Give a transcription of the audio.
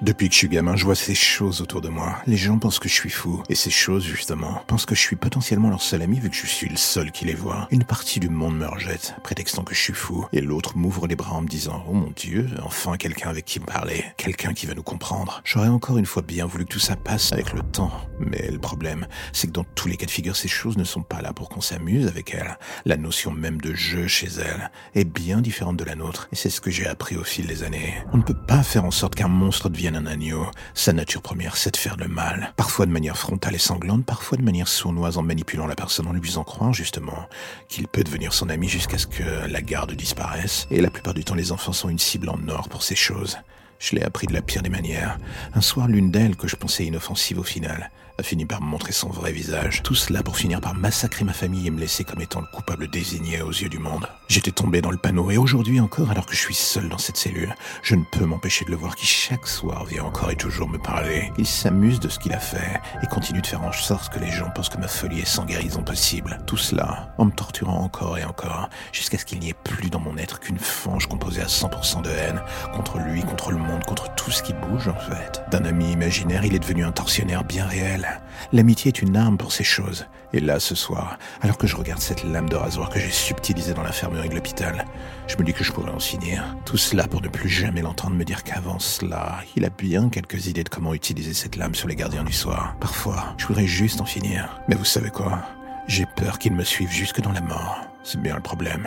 Depuis que je suis gamin, je vois ces choses autour de moi. Les gens pensent que je suis fou. Et ces choses, justement, pensent que je suis potentiellement leur seul ami vu que je suis le seul qui les voit. Une partie du monde me rejette, prétextant que je suis fou. Et l'autre m'ouvre les bras en me disant, oh mon dieu, enfin quelqu'un avec qui me parler. Quelqu'un qui va nous comprendre. J'aurais encore une fois bien voulu que tout ça passe avec le temps. Mais le problème, c'est que dans tous les cas de figure, ces choses ne sont pas là pour qu'on s'amuse avec elles. La notion même de jeu chez elles est bien différente de la nôtre. Et c'est ce que j'ai appris au fil des années. On ne peut pas faire en sorte qu'un monstre devienne un agneau. Sa nature première, c'est de faire le mal. Parfois de manière frontale et sanglante, parfois de manière sournoise en manipulant la personne en lui faisant croire, justement, qu'il peut devenir son ami jusqu'à ce que la garde disparaisse. Et la plupart du temps, les enfants sont une cible en or pour ces choses. Je l'ai appris de la pire des manières. Un soir, l'une d'elles, que je pensais inoffensive au final, a fini par me montrer son vrai visage. Tout cela pour finir par massacrer ma famille et me laisser comme étant le coupable désigné aux yeux du monde. J'étais tombé dans le panneau et aujourd'hui encore, alors que je suis seul dans cette cellule, je ne peux m'empêcher de le voir qui chaque soir vient encore et toujours me parler. Il s'amuse de ce qu'il a fait et continue de faire en sorte que les gens pensent que ma folie est sans guérison possible. Tout cela en me torturant encore et encore jusqu'à ce qu'il n'y ait plus dans mon être qu'une fange composée à 100% de haine contre lui, contre le monde, contre tout ce qui bouge en fait. D'un ami imaginaire, il est devenu un tortionnaire bien réel. L'amitié est une arme pour ces choses. Et là, ce soir, alors que je regarde cette lame de rasoir que j'ai subtilisée dans l'infirmerie de l'hôpital, je me dis que je pourrais en finir. Tout cela pour ne plus jamais l'entendre me dire qu'avant cela, il a bien quelques idées de comment utiliser cette lame sur les gardiens du soir. Parfois, je voudrais juste en finir. Mais vous savez quoi? J'ai peur qu'il me suive jusque dans la mort. C'est bien le problème.